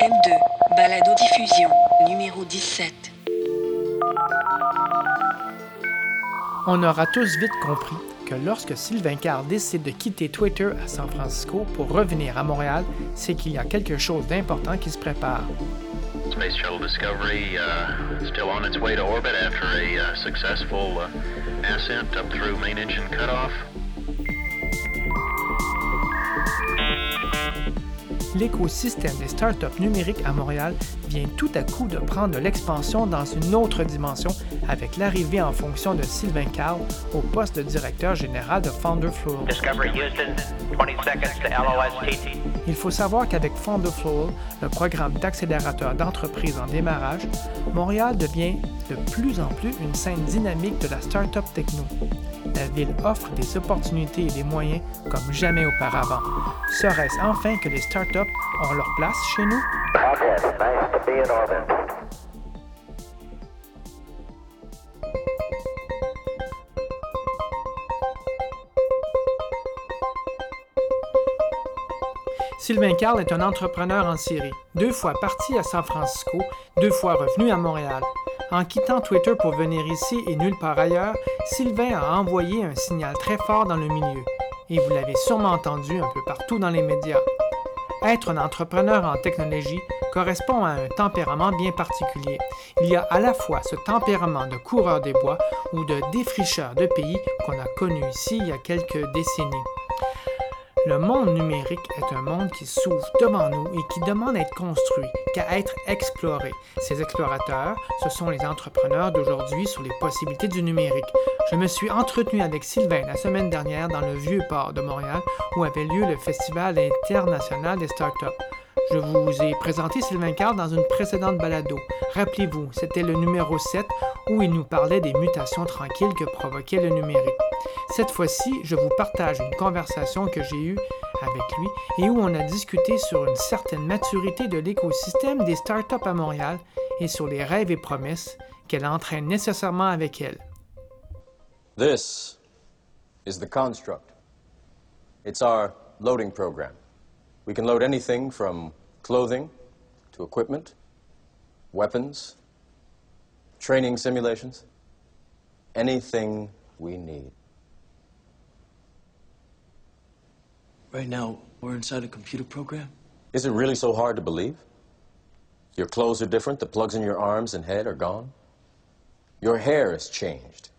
M2, balado diffusion, numéro 17. On aura tous vite compris que lorsque Sylvain Carr décide de quitter Twitter à San Francisco pour revenir à Montréal, c'est qu'il y a quelque chose d'important qui se prépare. Space Shuttle Discovery uh, still on its way to orbit after a uh, successful uh, ascent up through main engine cutoff. L'écosystème des startups numériques à Montréal vient tout à coup de prendre l'expansion dans une autre dimension avec l'arrivée en fonction de Sylvain Carl au poste de directeur général de Founder Flow. Il faut savoir qu'avec Founder Flow, le programme d'accélérateur d'entreprises en démarrage, Montréal devient de plus en plus une scène dynamique de la startup techno. La ville offre des opportunités et des moyens comme jamais auparavant. Serait-ce enfin que les startups ont leur place chez nous? Sylvain Carl est un entrepreneur en série, deux fois parti à San Francisco, deux fois revenu à Montréal. En quittant Twitter pour venir ici et nulle part ailleurs, Sylvain a envoyé un signal très fort dans le milieu. Et vous l'avez sûrement entendu un peu partout dans les médias. Être un entrepreneur en technologie correspond à un tempérament bien particulier. Il y a à la fois ce tempérament de coureur des bois ou de défricheur de pays qu'on a connu ici il y a quelques décennies. Le monde numérique est un monde qui s'ouvre devant nous et qui demande à être construit, qu'à être exploré. Ces explorateurs, ce sont les entrepreneurs d'aujourd'hui sur les possibilités du numérique. Je me suis entretenu avec Sylvain la semaine dernière dans le vieux port de Montréal où avait lieu le Festival international des startups. Je vous ai présenté Sylvain Carr dans une précédente balado. Rappelez-vous, c'était le numéro 7 où il nous parlait des mutations tranquilles que provoquait le numérique. Cette fois-ci, je vous partage une conversation que j'ai eue avec lui et où on a discuté sur une certaine maturité de l'écosystème des startups à Montréal et sur les rêves et promesses qu'elle entraîne nécessairement avec elle. This is the construct. It's our loading program. We can load anything from clothing to equipment, weapons, training simulations, anything we need. Right now, we're inside a computer program? Is it really so hard to believe? Your clothes are different, the plugs in your arms and head are gone. Your hair has changed.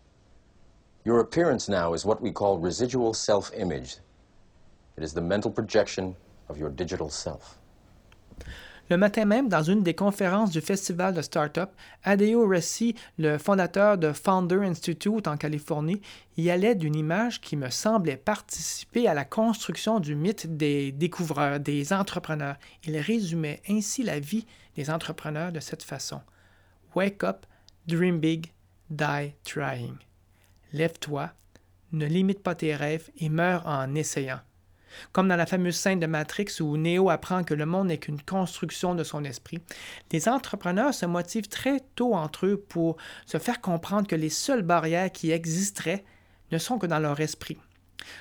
Your appearance now is what we call residual self image. It is the mental projection Le matin même, dans une des conférences du Festival de Startup, Adeo Ressi, le fondateur de Founder Institute en Californie, y allait d'une image qui me semblait participer à la construction du mythe des découvreurs, des entrepreneurs. Il résumait ainsi la vie des entrepreneurs de cette façon. Wake up, dream big, die trying. Lève-toi, ne limite pas tes rêves et meurs en essayant. Comme dans la fameuse scène de Matrix où Neo apprend que le monde n'est qu'une construction de son esprit, les entrepreneurs se motivent très tôt entre eux pour se faire comprendre que les seules barrières qui existeraient ne sont que dans leur esprit.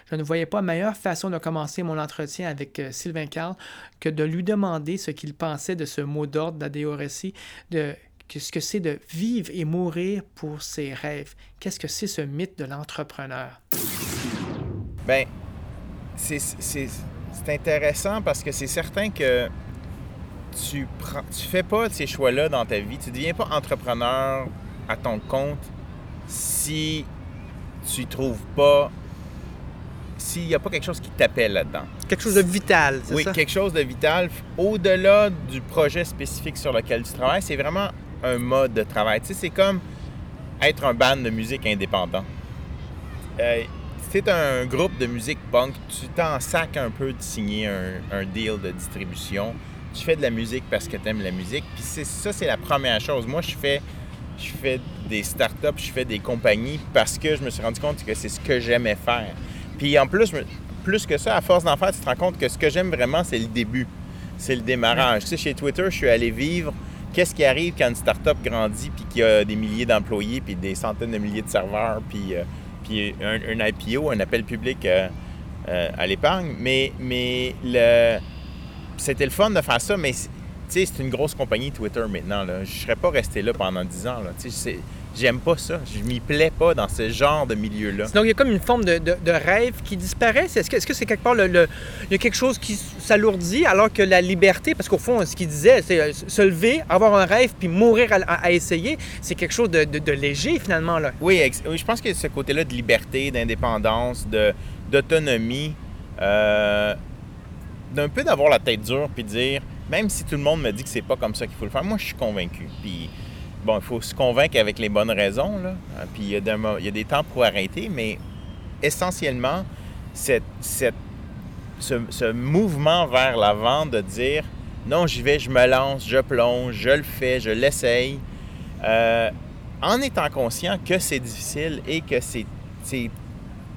Je ne voyais pas meilleure façon de commencer mon entretien avec euh, Sylvain Carl que de lui demander ce qu'il pensait de ce mot d'ordre d'Adeo de ce que c'est de vivre et mourir pour ses rêves. Qu'est-ce que c'est ce mythe de l'entrepreneur? Ben, c'est intéressant parce que c'est certain que tu prends, tu fais pas ces choix-là dans ta vie. Tu ne deviens pas entrepreneur à ton compte si tu trouves pas s'il n'y a pas quelque chose qui t'appelle là-dedans. Quelque chose de vital, c'est oui, ça? Oui, quelque chose de vital. Au-delà du projet spécifique sur lequel tu travailles, c'est vraiment un mode de travail. Tu sais, c'est comme être un band de musique indépendant. Euh, c'est un groupe de musique punk, tu t'en sacs un peu de signer un, deal de distribution. Tu fais de la musique parce que tu aimes la musique. Puis ça, c'est la première chose. Moi, je fais, je fais des startups, je fais des compagnies parce que je me suis rendu compte que c'est ce que j'aimais faire. Puis en plus, plus que ça, à force d'en faire, tu te rends compte que ce que j'aime vraiment, c'est le début. C'est le démarrage. Tu sais, chez Twitter, je suis allé vivre qu'est-ce qui arrive quand une startup grandit puis qu'il y a des milliers d'employés puis des centaines de milliers de serveurs puis euh, un, IPO, un appel public euh, euh, à l'épargne. Mais, mais le, c'était le fun de faire ça, mais c'est une grosse compagnie Twitter maintenant. Je serais pas resté là pendant 10 ans. J'aime pas ça. Je m'y plais pas dans ce genre de milieu-là. Donc, il y a comme une forme de, de- de rêve qui disparaît. Est-ce que c'est quelque part le, le- il y a quelque chose qui s'alourdit alors que la liberté, parce qu'au fond, ce qu'il disait, c'est euh, se lever, avoir un rêve puis mourir à, à- à essayer, c'est quelque chose de, léger finalement là. Oui, oui, je pense que ce côté-là de liberté, d'indépendance, d'autonomie, euh, d'un peu d'avoir la tête dure puis dire, même si tout le monde me dit que c'est pas comme ça qu'il faut le faire, moi je suis convaincu. Puis bon, il faut se convaincre avec les bonnes raisons, là. Euh, Puis il y, a des il y a des temps pour arrêter, mais essentiellement, cette, cette- ce, mouvement vers l'avant de dire, non, j'y vais, je me lance, je plonge, je le fais, je l'essaye. Euh, en étant conscient que c'est difficile et que c'est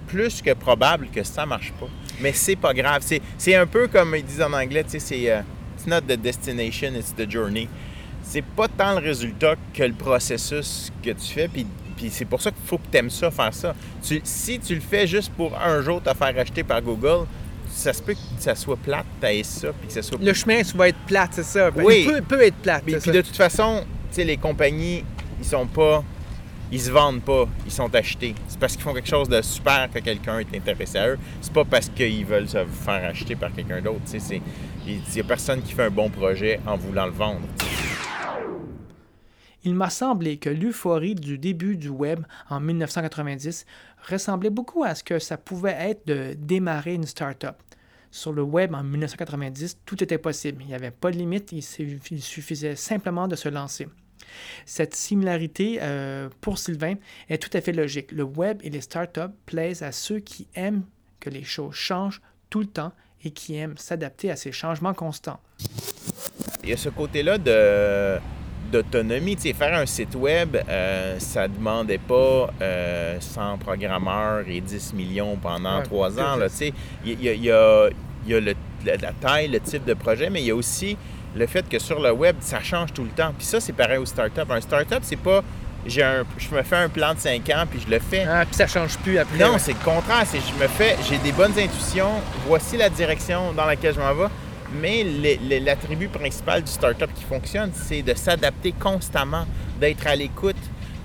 plus que probable que ça marche pas. Mais c'est pas grave. C'est un peu comme ils disent en anglais, c'est euh, it's not the destination, it's the journey. C'est pas tant le résultat que le processus que tu fais. Puis, puis c'est pour ça qu'il faut que tu aimes ça, faire ça. Tu- si tu le fais juste pour un jour te faire acheter par Google, ça se peut que ça soit plate, t'ailles ça, puis que ça soit Le chemin va être plate, c'est ça. Ben, Oui. Il peut, peut être plate. puis, puis de toute façon, tu sais, les compagnies, ils sont pas. Ils se vendent pas, ils sont achetés. C'est parce qu'ils font quelque chose de super que quelqu'un est intéressé à eux. C'est pas parce qu'ils veulent se faire acheter par quelqu'un d'autre. tu Il n'y a personne qui fait un bon projet en voulant le vendre. Il m'a semblé que l'euphorie du début du web en 1990 ressemblait beaucoup à ce que ça pouvait être de démarrer une start-up. Sur le web en 1990, tout était possible. Il n'y avait pas de limite, il suffi- il suffisait simplement de se lancer. Cette similarité euh, pour Sylvain est tout à fait logique. Le web et les startups plaisent à ceux qui aiment que les choses changent tout le temps et qui aiment s'adapter à ces changements constants. Il y a ce côté-là de d'autonomie. Tu sais, faire un site web, euh, ça demandait pas euh, 100 programmeurs et 10 millions pendant Ouais, trois ans. Là, tu sais. il, y a, il y a- y a le- la, taille, le type de projet, mais il y a aussi le fait que sur le web, ça change tout le temps. Puis ça, c'est pareil au startup. Un startup, c'est pas j'ai un, je me fais un plan de 5 ans puis je le fais. Ah, puis ça change plus après. Non, ouais. c'est le contraire. C'est je me fais, j'ai des bonnes intuitions. Voici la direction dans laquelle je m'en vais. Mais l'attribut principal du startup qui fonctionne, c'est de s'adapter constamment, d'être à l'écoute.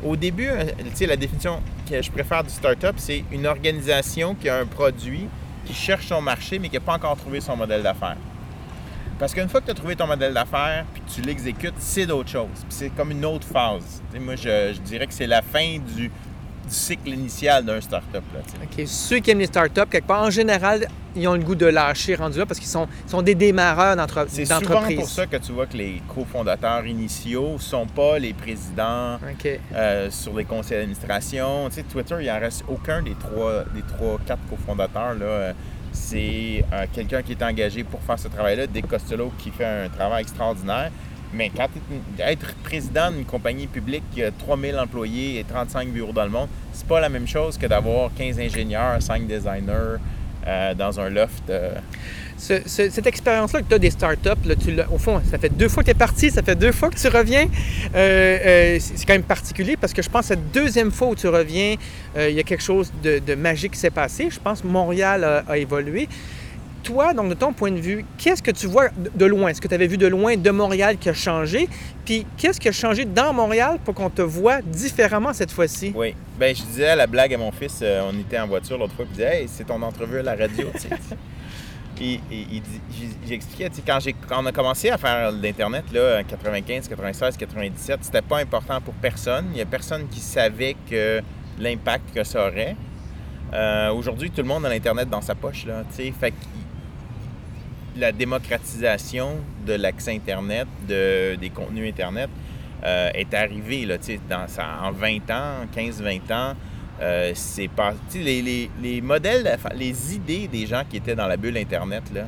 Au début, euh, la définition que je préfère du startup, c'est une organisation qui a un produit, qui cherche son marché, mais qui n'a pas encore trouvé son modèle d'affaires. Parce qu'une fois que tu as trouvé ton modèle d'affaires puis que tu l'exécutes, c'est d'autres choses. C'est comme une autre phase. Moi, je dirais que c'est la fin du, du cycle initial d'un startup. Là. OK. Ceux qui aiment les startups, quelque part, en général, ils ont le goût de lâcher rendu là parce qu'ils sont, sont des démarreurs d'entre- C'est souvent pour ça que tu vois que les cofondateurs initiaux sont pas les présidents euh, sur les conseils d'administration. Tu sais, Twitter, il en reste aucun des trois, des trois quatre cofondateurs. Là, c'est euh, quelqu'un qui est engagé pour faire ce travail-là, Dick Costello, qui fait un travail extraordinaire. Mais quand être président d'une compagnie publique qui a 3000 employés et 35 bureaux dans le monde, c'est pas la même chose que d'avoir 15 ingénieurs, 5 designers euh, dans un loft. euh, Ce- ce- cette expérience-là que tu as des startups, là, au fond, ça fait deux fois que tu es parti, ça fait deux fois que tu reviens. Euh, c'est quand même particulier parce que je pense que cette deuxième fois où tu reviens, il y a quelque chose de, magique qui s'est passé. Je pense que Montréal a évolué. Toi, donc de ton point de vue, qu'est-ce que tu vois de loin? Est-ce que tu avais vu de loin de Montréal qui a changé? Puis qu'est-ce qui a changé dans Montréal pour qu'on te voit différemment cette fois-ci? Oui. Ben, je disais à la blague à mon fils, euh, on était en voiture l'autre fois, puis il disait Hey, c'est ton entrevue à la radio, tu sais. Puis j'expliquais, tu sais, quand, quand on a commencé à faire l'Internet, là, en 95, 96, 97, c'était pas important pour personne. Il y a personne qui savait que l'impact que ça aurait. Euh, Aujourd'hui, tout le monde a l'Internet dans sa poche, là, tu sais. Fait que la démocratisation de l'accès Internet, de, des contenus Internet, euh, est arrivée, là, dans, ça, en 20 ans, 15-20 ans. euh, c'est les, les, les modèles, les idées des gens qui étaient dans la bulle Internet, là,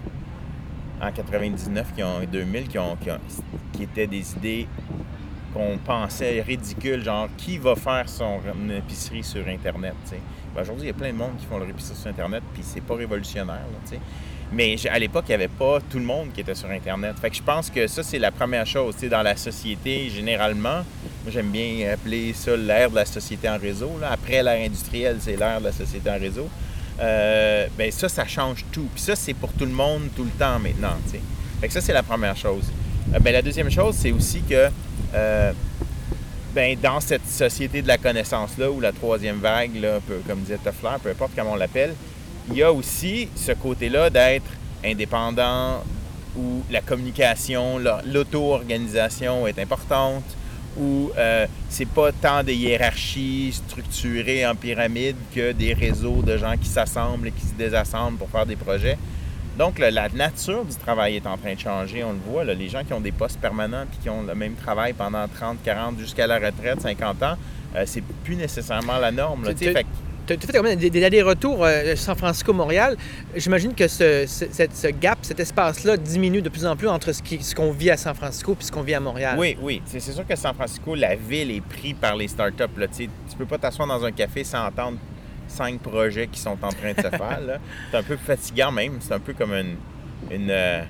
en 99, qui ont, 2000, qui, ont, qui, étaient des idées qu'on pensait ridicules, genre qui va faire son épicerie sur Internet. Ben, Aujourd'hui, il y a plein de monde qui font leur épicerie sur Internet, puis c'est pas révolutionnaire. Mais à l'époque, il n'y avait pas tout le monde qui était sur Internet. Fait que je pense que ça, c'est la première chose. Dans la société, généralement, j'aime bien appeler ça l'ère de la société en réseau. là. Après l'ère industrielle, c'est l'ère de la société en réseau. Euh, ben ça, ça change tout. Puis ça, c'est pour tout le monde, tout le temps maintenant. Fait que ça, c'est la première chose. Euh, ben, la deuxième chose, c'est aussi que euh, ben, dans cette société de la connaissance-là, ou la troisième vague, peu- comme disait Toffler, peu importe comment on l'appelle, il y a aussi ce côté-là d'être indépendant, où la communication, la- l'auto-organisation est importante, où euh, c'est pas tant des hiérarchies structurées en pyramide que des réseaux de gens qui s'assemblent et qui se désassemblent pour faire des projets. Donc, la nature du travail est en train de changer, on le voit. là. les gens qui ont des postes permanents puis qui ont le même travail pendant 30, 40, jusqu'à la retraite, 50 ans, euh, c'est plus nécessairement la norme. là, Tu- as fait quand même des, des allers-retours euh, San Francisco-Montréal. J'imagine que ce, ce- cette- ce gap, cet espace-là diminue de plus en plus entre ce qu'on vit à San Francisco et ce qu'on vit à Montréal. Oui, oui. C'est sûr que San Francisco, la ville est prise par les startups. Là. Tu tu peux pas t'asseoir dans un café sans entendre cinq projets qui sont en train de se faire. C'est un peu fatigant même. C'est un peu comme une... une euh,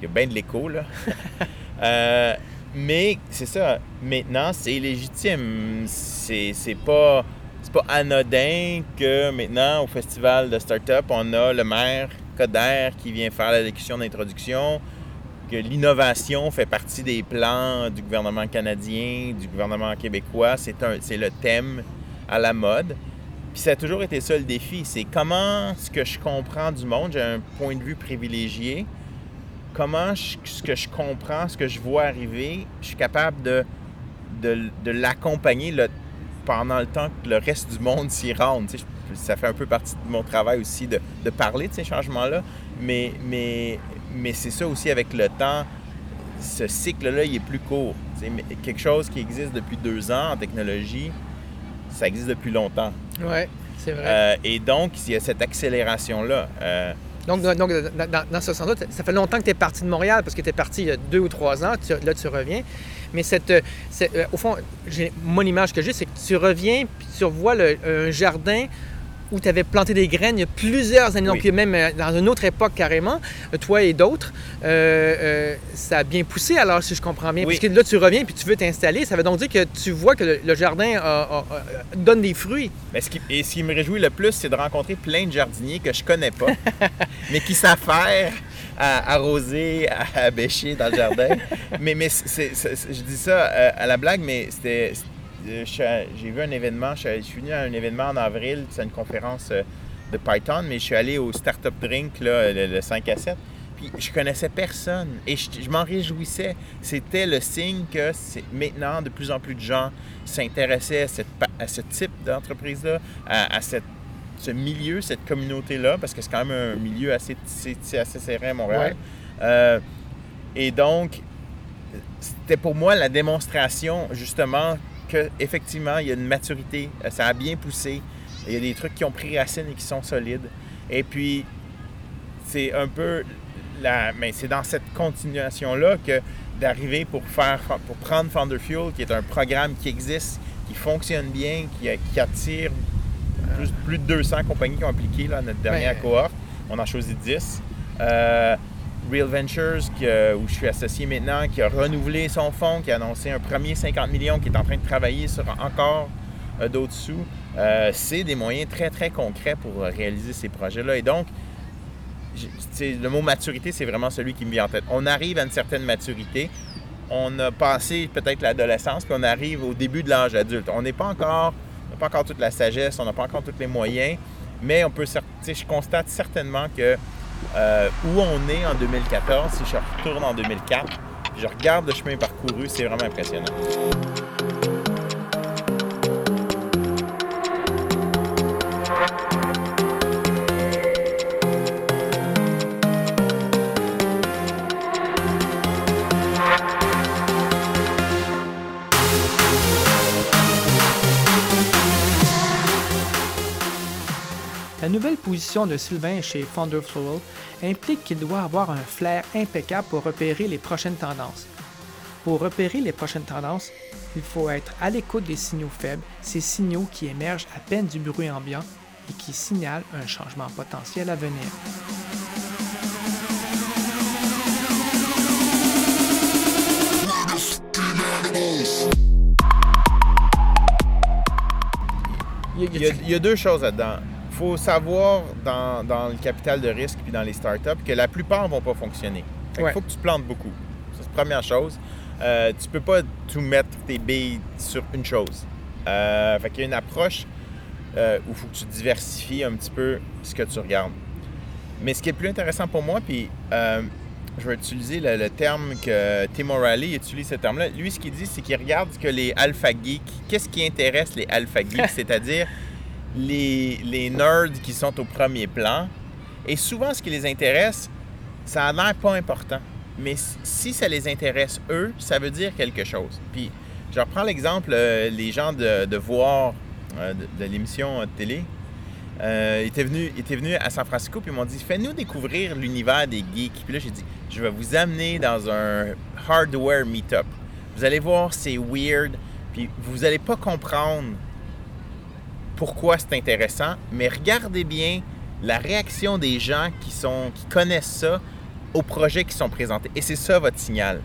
Il y a bien de l'écho, là. Euh, mais c'est ça. Maintenant, c'est légitime. C'est pas... C'est pas anodin que maintenant, au festival de start-up, on a le maire Coder qui vient faire la locution d'introduction, que l'innovation fait partie des plans du gouvernement canadien, du gouvernement québécois. C'est un, c'est le thème à la mode. Puis ça a toujours été ça le défi. C'est comment ce que je comprends du monde, j'ai un point de vue privilégié, comment je- ce que je comprends, ce que je vois arriver, je suis capable de, de, de l'accompagner pendant le temps que le reste du monde s'y rende. Tu sais, je- ça fait un peu partie de mon travail aussi de, de parler de ces changements-là. Mais, mais, mais c'est ça aussi avec le temps. Ce cycle-là, il est plus court. Tu sais, mais quelque chose qui existe depuis deux ans en technologie, ça existe depuis longtemps. Oui, c'est vrai. Euh, et donc, il y a cette accélération-là. Euh, Donc, donc dans, ce sens-là, ça fait longtemps que tu es parti de Montréal parce que tu es parti il y a deux ou trois ans. Là, tu reviens. Mais cette, euh, euh, au fond, mon image que j'ai, c'est que tu reviens puis tu revois le- un jardin où tu avais planté des graines il y a plusieurs années, Oui. donc même euh, dans une autre époque carrément, euh, toi et d'autres. Euh, euh, ça a bien poussé alors, si je comprends bien. Oui. Parce que là, tu reviens puis tu veux t'installer. Ça veut donc dire que tu vois que le, le jardin a- a- a- donne des fruits. mais ce qui, et ce qui me réjouit le plus, c'est de rencontrer plein de jardiniers que je connais pas, mais qui savent faire à arroser, à, à bêcher dans le jardin. mais mais je dis ça à la blague, mais c'était. J'ai vu un événement, je suis, venu à un événement en avril, c'est une conférence euh, de Python, mais je suis allé au Startup Drink, là, le, le 5 à 7. Puis je connaissais personne et je, je m'en réjouissais. C'était le signe que maintenant de plus en plus de gens s'intéressaient à, cette à ce type d'entreprise-là, à, à cette- ce milieu, cette communauté-là, parce que c'est quand même un milieu assez, assez serré à Montréal. Ouais. Euh, et donc, c'était pour moi la démonstration justement que effectivement il y a une maturité, euh, ça a bien poussé, il y a des trucs qui ont pris racine et qui sont solides. Et puis c'est un peu la, mais c'est dans cette continuation là que d'arriver pour faire pour prendre Founder Fuel qui est un programme qui existe, qui fonctionne bien, qui, qui attire plus, plus de 200 compagnies qui ont appliqué là, notre dernière cohorte. On en a choisi 10. Euh, Real Ventures, euh, où je suis associé maintenant, qui a renouvelé son fonds, qui a annoncé un premier 50 millions, qui est en train de travailler sur encore euh, d'autres sous. Euh, c'est des moyens très, très concrets pour réaliser ces projets-là. Et donc, le mot maturité, c'est vraiment celui qui me vient en tête. On arrive à une certaine maturité. On a passé peut-être l'adolescence, puis on arrive au début de l'âge adulte. On n'est pas encore, n'a pas encore toute la sagesse, on n'a pas encore tous les moyens, mais on peut, je constate certainement que euh, où on est en 2014, si je retourne en 2004, puis je regarde le chemin parcouru, c'est vraiment impressionnant. La nouvelle position de Sylvain chez Founder Floral implique qu'il doit avoir un flair impeccable pour repérer les prochaines tendances. Pour repérer les prochaines tendances, il faut être à l'écoute des signaux faibles, ces signaux qui émergent à peine du bruit ambiant et qui signalent un changement potentiel à venir. Il y, a, il y a deux choses là-dedans. Il faut savoir dans, dans le capital de risque puis dans les startups que la plupart ne vont pas fonctionner. Il Ouais. faut que tu plantes beaucoup. C'est la première chose. Euh, tu peux pas tout mettre tes billes sur une chose. Euh, fait qu'il y a une approche euh, où il faut que tu diversifies un petit peu ce que tu regardes. Mais ce qui est le plus intéressant pour moi, puis euh, je vais utiliser le, le terme que Tim O'Reilly utilise ce terme-là. Lui, ce qu'il dit, c'est qu'il regarde ce que les alpha geeks, qu'est-ce qui intéresse les alpha geeks, c'est-à-dire les, les nerds qui sont au premier plan. Et souvent, ce qui les intéresse, ça a l'air pas important. Mais si ça les intéresse eux, ça veut dire quelque chose. Puis, je reprends l'exemple, euh, les gens de, de voir euh, de, l'émission de télé. Euh, venus, ils étaient venus à San Francisco puis ils m'ont dit Fais-nous découvrir l'univers des geeks. Puis là, j'ai dit Je vais vous amener dans un hardware meetup. Vous allez voir, c'est weird. Puis vous n'allez pas comprendre pourquoi c'est intéressant, mais regardez bien la réaction des gens qui, sont, qui connaissent ça aux projets qui sont présentés. Et c'est ça votre signal.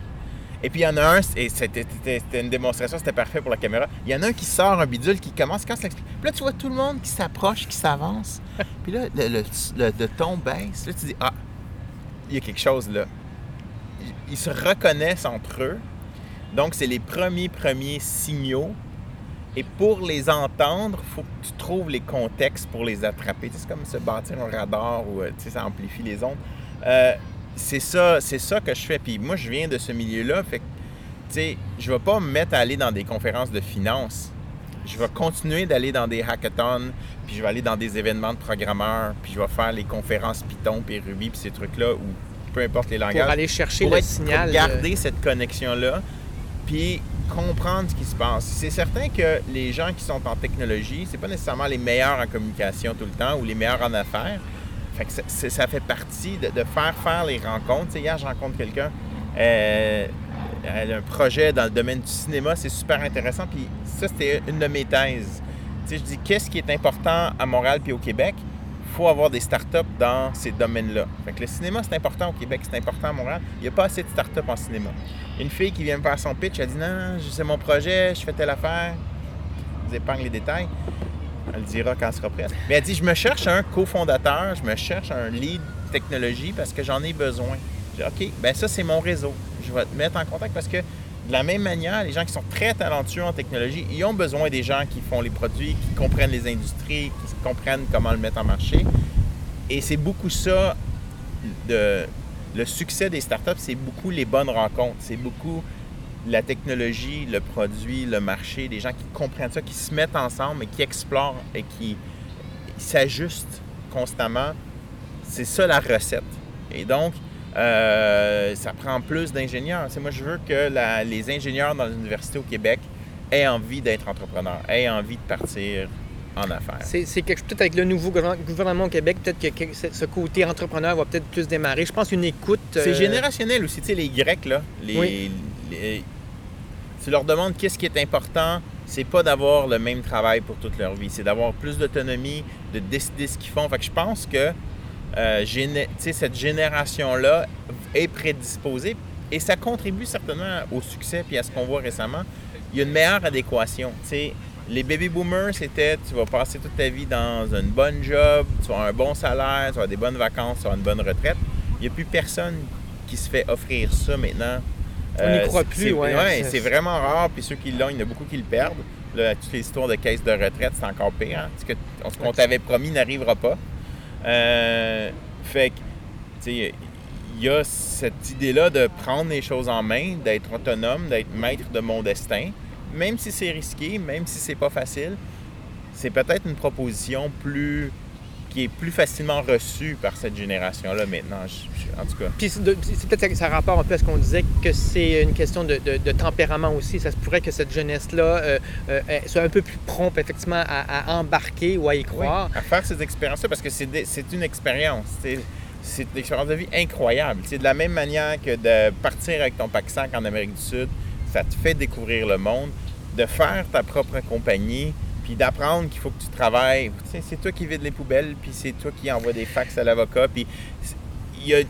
Et puis il y en a un, et c'était une démonstration, c'était parfait pour la caméra. Il y en a un qui sort un bidule, qui commence, quand ça explique. Puis là, tu vois tout le monde qui s'approche, qui s'avance. Puis là, le, le- le- le ton baisse. Là, tu dis, ah, il y a quelque chose là. Ils, ils se reconnaissent entre eux. Donc, c'est les premiers, premiers signaux. Et pour les entendre, il faut que tu trouves les contextes pour les attraper. C'est comme se bâtir un radar où euh, ça amplifie les ondes. Euh, c'est ça, c'est ça que je fais. Puis moi, je viens de ce milieu-là. Fait que, sais, je vais pas me mettre à aller dans des conférences de finance. Je vais continuer d'aller dans des hackathons, puis je vais aller dans des événements de programmeurs, puis je vais faire les conférences Python, puis Ruby, puis ces trucs-là, ou peu importe les langages Pour aller chercher pour le être- signal. Pour garder cette connexion-là, puis comprendre ce qui se passe. C'est certain que les gens qui sont en technologie, c'est pas nécessairement les meilleurs en communication tout le temps ou les meilleurs en affaires. Ça, fait partie de, faire faire les rencontres. Hier, je rencontre quelqu'un, euh, elle a un projet dans le domaine du cinéma, c'est super intéressant. Puis ça, c'était une de mes thèses. Je dis, qu'est-ce qui est important à Montréal puis au Québec? Faut avoir des startups dans ces domaines-là. Fait que le cinéma, c'est important au Québec, c'est important à Montréal. Il n'y a pas assez de startups en cinéma. Une fille qui vient me faire son pitch, elle dit Non, c'est mon projet, je fais telle affaire. Je vous épargne les détails. Elle le dira quand elle sera prête. Mais elle dit Je me cherche un cofondateur, je me cherche un lead technologie parce que j'en ai besoin. Je dis OK, ben ça, c'est mon réseau. Je vais te mettre en contact parce que de la même manière, les gens qui sont très talentueux en technologie, ils ont besoin des gens qui font les produits, qui comprennent les industries, qui comprennent comment le mettre en marché. Et c'est beaucoup ça, le succès des startups, c'est beaucoup les bonnes rencontres. C'est beaucoup la technologie, le produit, le marché, des gens qui comprennent ça, qui se mettent ensemble et qui explorent et qui s'ajustent constamment. C'est ça la recette. Et donc, euh, ça prend plus d'ingénieurs. C'est moi, je veux que la- les ingénieurs dans les universités au Québec aient envie d'être entrepreneurs, aient envie de partir en affaires. C'est quelque peut-être avec le nouveau gouvernement au Québec, peut-être que, que ce côté entrepreneur va peut-être plus démarrer. Je pense une écoute. C'est euh, générationnel aussi. Tu sais, les Grecs, là, les, Oui. les- tu leur demandes qu'est-ce qui est important, c'est pas d'avoir le même travail pour toute leur vie, c'est d'avoir plus d'autonomie, de décider ce qu'ils font. Fait que je pense que euh, géné- cette génération-là est prédisposée et ça contribue certainement au succès puis à ce qu'on voit récemment. Il y a une meilleure adéquation. Les baby boomers, c'était tu vas passer toute ta vie dans une bonne job, tu vas avoir un bon salaire, tu vas avoir des bonnes vacances, tu vas avoir une bonne retraite. Il n'y a plus personne qui se fait offrir ça maintenant. On n'y Euh, croit plus, c'est- ouais. ouais, C'est- vraiment rare. Puis ceux qui l'ont, il y en a beaucoup qui le perdent. Là, toutes les histoires de caisse de retraite, c'est encore pire. Hein? Ce qu'on t'avait promis n'arrivera pas. Euh, fait que, tu sais, il y a cette idée-là de prendre les choses en main, d'être autonome, d'être maître de mon destin. Même si c'est risqué, même si c'est pas facile, c'est peut-être une proposition plus qui est plus facilement reçue par cette génération-là maintenant. Je- je- en tout cas. Puis c'est peut-être ça rapport un peu à ce qu'on disait, que c'est une question de, de- de tempérament aussi. Ça se pourrait que cette jeunesse-là euh, euh, soit un peu plus prompte, effectivement, à, à embarquer ou à y croire. à faire ces expériences-là parce que c'est une expérience. c'est- une expérience de vie incroyable. C'est de la même manière que de partir avec ton pack sac en Amérique du Sud, ça te fait découvrir le monde, de faire ta propre compagnie, puis d'apprendre qu'il faut que tu travailles. C'est toi qui vides les poubelles, puis c'est toi qui envoie des fax à l'avocat, puis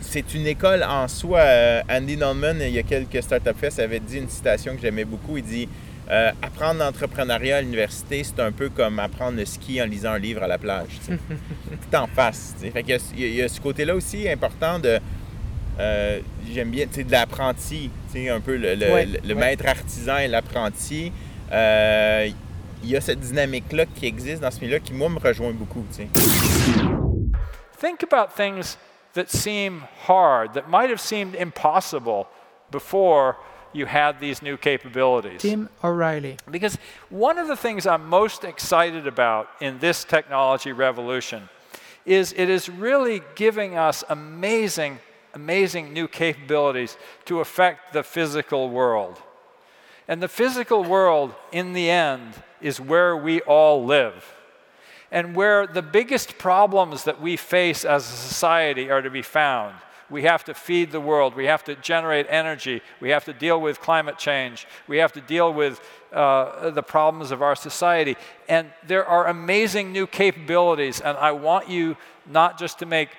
c'est- une école en soi. Euh, Andy Norman, il y a quelques Startup Fest, avait dit une citation que j'aimais beaucoup. Il dit euh, Apprendre l'entrepreneuriat à l'université, c'est un peu comme apprendre le ski en lisant un livre à la plage. Tout en face. Fait il y, a, il y a ce côté-là aussi important de euh, j'aime bien, tu sais, de l'apprenti, un peu le, le- Ouais, le- le ouais. maître artisan et l'apprenti. Euh, il y a cette dynamique-là qui existe dans ce milieu qui, moi, me rejoint beaucoup, tu sais. Think about things that seem hard, that might have seemed impossible before you had these new capabilities. Tim O'Reilly. Because one of the things I'm most excited about in this technology revolution is it is really giving us amazing, amazing new capabilities to affect the physical world. And the physical world, in the end, is where we all live. And where the biggest problems that we face as a society are to be found. We have to feed the world. We have to generate energy. We have to deal with climate change. We have to deal with uh, the problems of our society. And there are amazing new capabilities. And I want you not just to make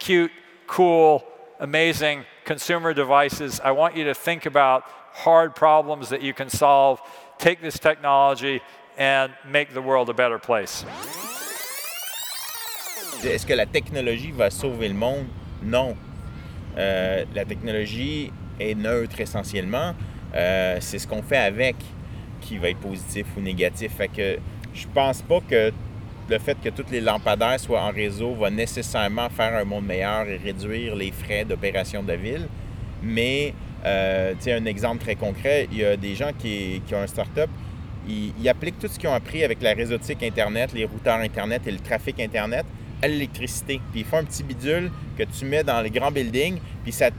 cute, cool, amazing consumer devices. I want you to think about hard problems that you can solve. Take this technology and make the world a better place. Est-ce que la technologie va sauver le monde? Non. Euh, la technologie est neutre essentiellement. Euh, c'est ce qu'on fait avec qui va être positif ou négatif. Fait que je pense pas que le fait que tous les lampadaires soient en réseau va nécessairement faire un monde meilleur et réduire les frais d'opération de ville. Mais, euh, tu sais, un exemple très concret, il y a des gens qui, qui ont un start-up, ils, appliquent tout ce qu'ils ont appris avec la réseautique Internet, les routeurs Internet et le trafic Internet à l'électricité. Puis ils font un petit bidule que tu mets dans les grands buildings, puis ça,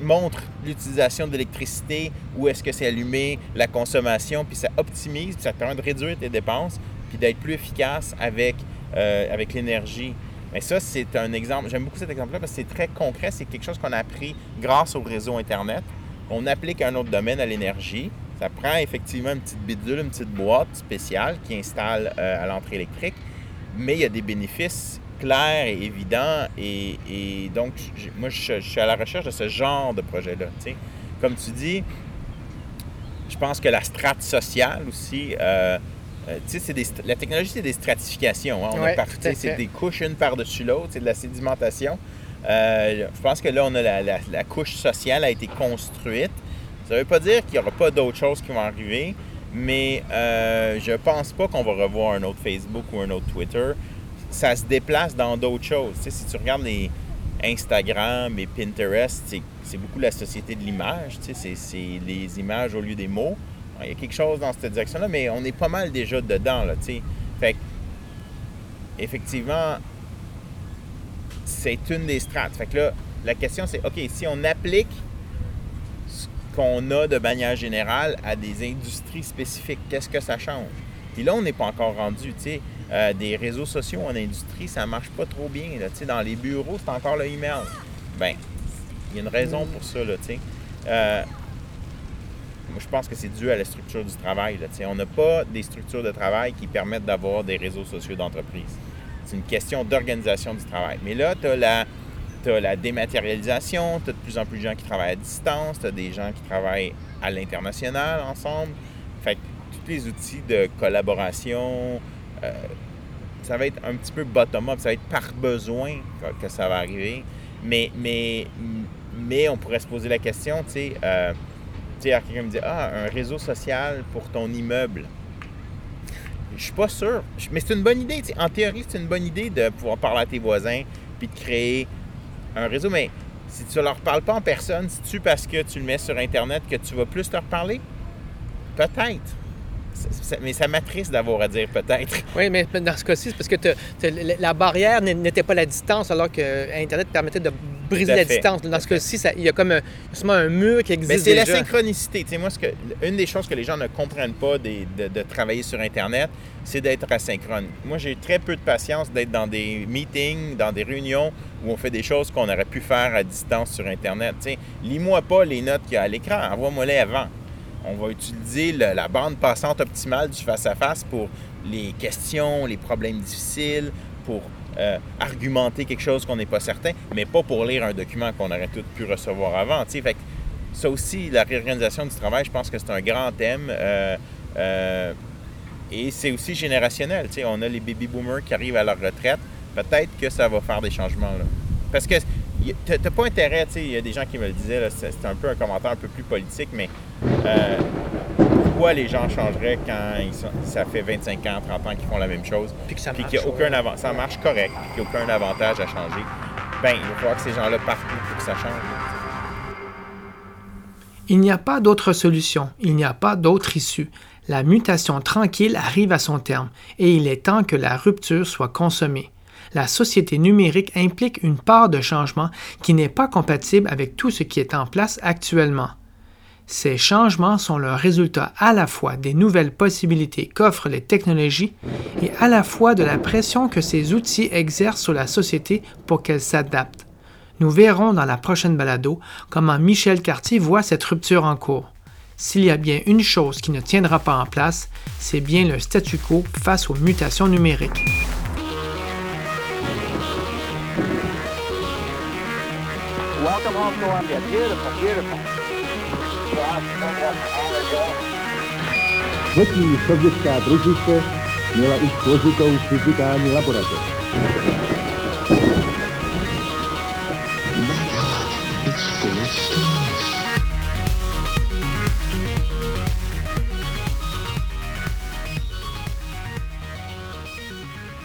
montre l'utilisation de l'électricité, où est-ce que c'est allumé, la consommation, puis ça optimise, puis ça te permet de réduire tes dépenses, puis d'être plus efficace avec, euh, avec l'énergie. Mais ça, c'est un exemple. J'aime beaucoup cet exemple-là parce que c'est très concret. C'est quelque chose qu'on a appris grâce au réseau Internet. On applique un autre domaine, à l'énergie. Ça prend effectivement une petite bidule, une petite boîte spéciale qui installe euh, à l'entrée électrique. Mais il y a des bénéfices clairs et évidents. Et, et donc, moi, je, je suis à la recherche de ce genre de projet-là. Comme tu dis, je pense que la strate sociale aussi, euh, euh, des la technologie, c'est des stratifications. hein. On Ouais, c'est des couches une par-dessus l'autre, c'est de la sédimentation. Euh, je pense que là, on a la, la- la couche sociale a été construite. Ça ne veut pas dire qu'il n'y aura pas d'autres choses qui vont arriver, mais euh, je pense pas qu'on va revoir un autre Facebook ou un autre Twitter. Ça se déplace dans d'autres choses. Si tu regardes les Instagram et Pinterest, c'est beaucoup la société de l'image. C'est les images au lieu des mots. Il y a quelque chose dans cette direction-là, mais on est pas mal déjà dedans. Là, tu sais. fait que, effectivement, c'est une des strates. Fait que là, la question, c'est OK, si on applique qu'on a de manière générale à des industries spécifiques, qu'est-ce que ça change? Puis là, on n'est pas encore rendu. Euh, des réseaux sociaux en industrie, ça marche pas trop bien. Dans les bureaux, c'est encore le email. Ben, il y a une raison pour ça. Là. Euh, moi, je pense que c'est dû à la structure du travail. Là, on n'a pas des structures de travail qui permettent d'avoir des réseaux sociaux d'entreprise. C'est une question d'organisation du travail. Mais là, tu as la, t'as la dématérialisation, tu as de plus en plus de gens qui travaillent à distance, tu as des gens qui travaillent à l'international ensemble. Fait que tous les outils de collaboration, euh, ça va être un petit peu bottom-up, ça va être par besoin que, ça va arriver. Mais, mais, mais on pourrait se poser la question, tu sais, euh, tu quelqu'un me dit Ah, un réseau social pour ton immeuble. Je suis pas sûr. Mais c'est une bonne idée. tu. En théorie, c'est une bonne idée de pouvoir parler à tes voisins puis de créer un réseau. Mais si tu ne leur parles pas en personne, c'est-tu parce que tu le mets sur Internet que tu vas plus leur parler? Peut-être. Mais ça m'attriste d'avoir à dire peut-être. Oui, mais dans ce cas-ci, c'est parce que la- barrière n'était pas la distance, alors que Internet permettait de briser la fait, distance. Dans ce cas-ci, il y a comme un, justement un mur qui existe Mais c'est la synchronicité. Tu sais, moi, ce que, une des choses que les gens ne comprennent pas des- de, de travailler sur Internet, c'est d'être asynchrone. Moi, j'ai très peu de patience d'être dans des meetings, dans des réunions où on fait des choses qu'on aurait pu faire à distance sur Internet. Tu sais, lis-moi pas les notes qu'il y a à l'écran, envoie-moi-les avant. On va utiliser le- la bande passante optimale du face-à-face pour les questions, les problèmes difficiles, pour euh, argumenter quelque chose qu'on n'est pas certain, mais pas pour lire un document qu'on aurait tous pu recevoir avant. Fait que ça aussi, la réorganisation du travail, je pense que c'est un grand thème. euh, euh, et c'est aussi générationnel. On a les baby boomers qui arrivent à leur retraite. Peut-être que ça va faire des changements. Là. Parce que t'as pas intérêt, il y a des gens qui me le disaient, c'est un peu un commentaire un peu plus politique, mais pourquoi les gens changeraient quand ils sont- ça fait 25 ans, 30 ans qu'ils font la même chose, Puis que ça puis qu'il n'y a marche, aucun avant- ça marche correct, puis qu'il n'y a aucun avantage à changer, ben il va falloir que ces gens-là partent pour que ça change. Il n'y a pas d'autre solution, il n'y a pas d'autre issue. La mutation tranquille arrive à son terme et il est temps que la rupture soit consommée. La société numérique implique une part de changement qui n'est pas compatible avec tout ce qui est en place actuellement. Ces changements sont le résultat à la fois des nouvelles possibilités qu'offrent les technologies et à la fois de la pression que ces outils exercent sur la société pour qu'elle s'adapte. Nous verrons dans la prochaine balado comment Michel Cartier voit cette rupture en cours. S'il y a bien une chose qui ne tiendra pas en place, c'est bien le statu quo face aux mutations numériques. Welcome.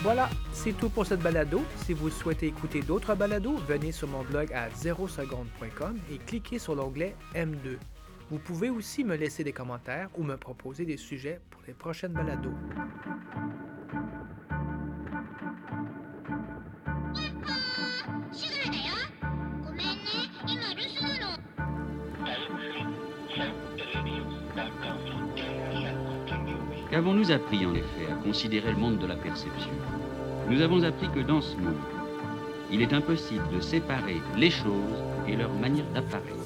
Voilà, c'est tout pour cette balado. Si vous souhaitez écouter d'autres balados, venez sur mon blog à 0seconde.com et cliquez sur l'onglet M2. Vous pouvez aussi me laisser des commentaires ou me proposer des sujets pour les prochaines balados. Qu'avons-nous appris en effet à considérer le monde de la perception? Nous avons appris que dans ce monde, il est impossible de séparer les choses et leur manière d'apparaître.